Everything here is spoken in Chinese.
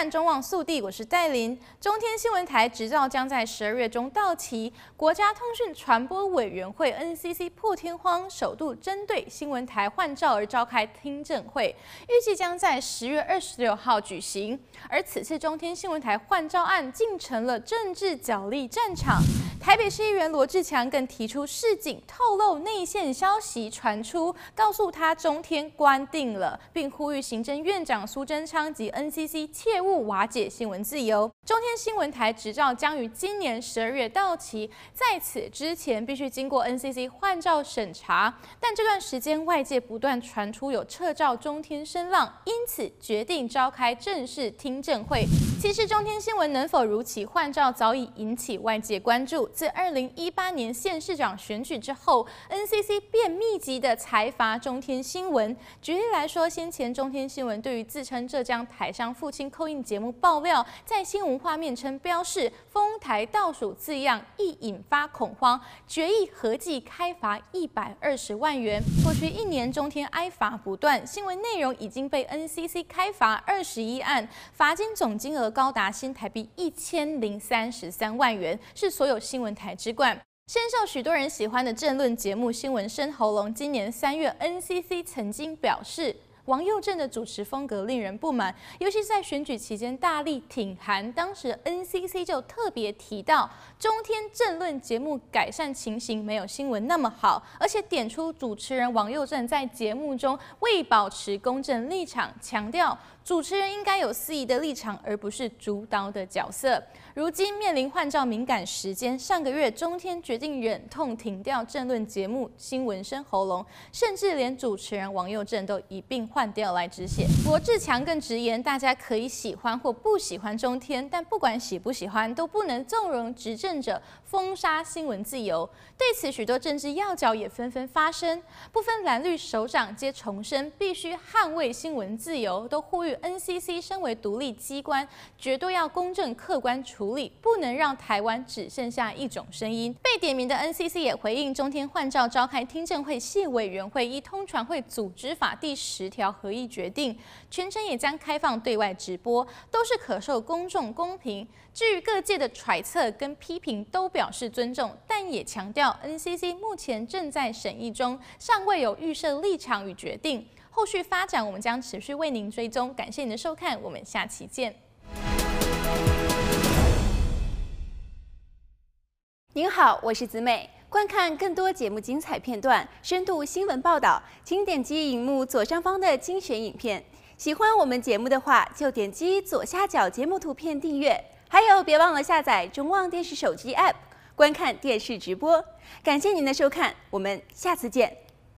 看中望速递，我是戴琳。中天新闻台执照将在十二月中到期，国家通讯传播委员会 NCC 破天荒首度针对新闻台换照而召开听证会，预计将在十月二十六号举行。而此次中天新闻台换照案竟成了政治角力战场。台北市议员罗志强更提出市警，透露内线消息传出，告诉他中天关定了，并呼吁行政院长苏贞昌及 NCC 切勿瓦解新闻自由。中天新闻台执照将于今年十二月到期，在此之前必须经过 NCC 换照审查。但这段时间外界不断传出有撤照中天声浪，因此决定召开正式听证会。其实中天新闻能否如期换照，早已引起外界关注。自二零一八年县市长选举之后，NCC 便密集的裁罚中天新闻。举例来说，先前中天新闻对于自称浙江台商父亲扣印节目爆料，在新闻画面称标示“丰台倒数”字样，易引发恐慌，决议合计开罚一百二十万元。过去一年，中天挨罚不断，新闻内容已经被 NCC 开罚二十一案，罚金总金额高达新台币一千零三十三万元，是所有新新闻台之冠。深受许多人喜欢的政论节目《新闻深喉咙》，今年三月，NCC 曾经表示。王佑正的主持风格令人不满，尤其是在选举期间大力挺韩。当时 NCC 就特别提到，中天政论节目改善情形没有新闻那么好，而且点出主持人王佑正在节目中未保持公正立场，强调主持人应该有司仪的立场，而不是主导的角色。如今面临换照敏感时间，上个月中天决定忍痛停掉政论节目《新闻深喉咙》，甚至连主持人王佑正都一并换。掉来止血。罗志强更直言，大家可以喜欢或不喜欢中天，但不管喜不喜欢，都不能纵容执政者封杀新闻自由。对此，许多政治要角也纷纷发声，不分蓝绿首长皆重申必须捍卫新闻自由，都呼吁 NCC 身为独立机关，绝对要公正客观处理，不能让台湾只剩下一种声音。被点名的 NCC 也回应，中天换照召开听证会系委员会依通传会组织法第十条。合议决定，全程也将开放对外直播，都是可受公众公平。至于各界的揣测跟批评，都表示尊重，但也强调 NCC 目前正在审议中，尚未有预设立场与决定。后续发展，我们将持续为您追踪。感谢您的收看，我们下期见。您好，我是子美。观看更多节目精彩片段、深度新闻报道，请点击荧幕左上方的精选影片。喜欢我们节目的话，就点击左下角节目图片订阅。还有，别忘了下载中望电视手机 App，观看电视直播。感谢您的收看，我们下次见。